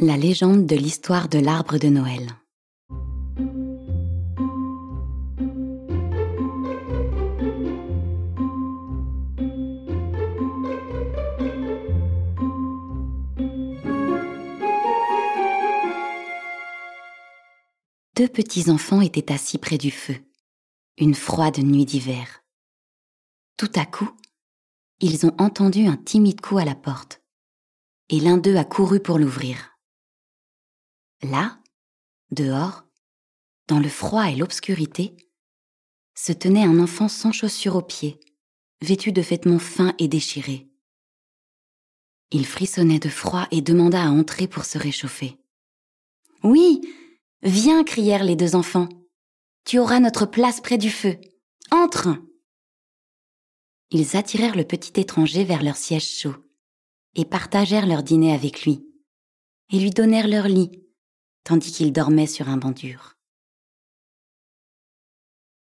La légende de l'histoire de l'arbre de Noël. Deux petits enfants étaient assis près du feu, une froide nuit d'hiver. Tout à coup, ils ont entendu un timide coup à la porte, et l'un d'eux a couru pour l'ouvrir. Là, dehors, dans le froid et l'obscurité, se tenait un enfant sans chaussures aux pieds, vêtu de vêtements fins et déchirés. Il frissonnait de froid et demanda à entrer pour se réchauffer. Oui, viens, crièrent les deux enfants. Tu auras notre place près du feu. Entre. Ils attirèrent le petit étranger vers leur siège chaud et partagèrent leur dîner avec lui, et lui donnèrent leur lit, tandis qu'il dormait sur un banc dur.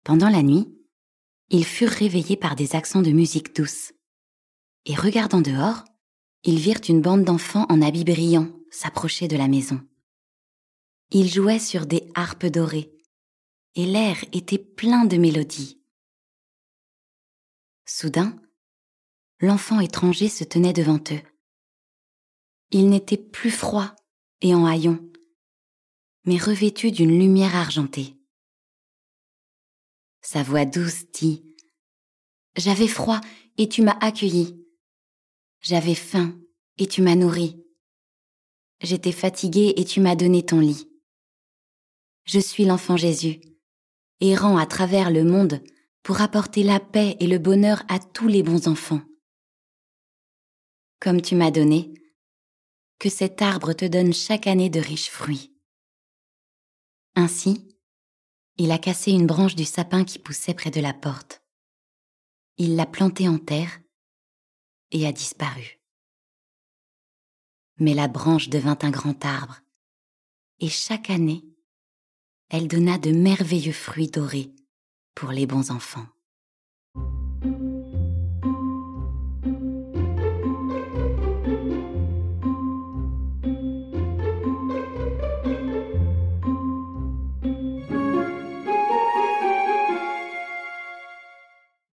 Pendant la nuit, ils furent réveillés par des accents de musique douce. Et regardant dehors, ils virent une bande d'enfants en habits brillants s'approcher de la maison. Ils jouaient sur des harpes dorées, et l'air était plein de mélodies. Soudain, l'enfant étranger se tenait devant eux. Il n'était plus froid et en haillons, mais revêtu d'une lumière argentée. Sa voix douce dit J'avais froid et tu m'as accueilli. J'avais faim et tu m'as nourri. J'étais fatiguée et tu m'as donné ton lit. Je suis l'enfant Jésus, errant à travers le monde pour apporter la paix et le bonheur à tous les bons enfants. Comme tu m'as donné, que cet arbre te donne chaque année de riches fruits. Ainsi, il a cassé une branche du sapin qui poussait près de la porte. Il l'a plantée en terre et a disparu. Mais la branche devint un grand arbre, et chaque année, elle donna de merveilleux fruits dorés pour les bons enfants.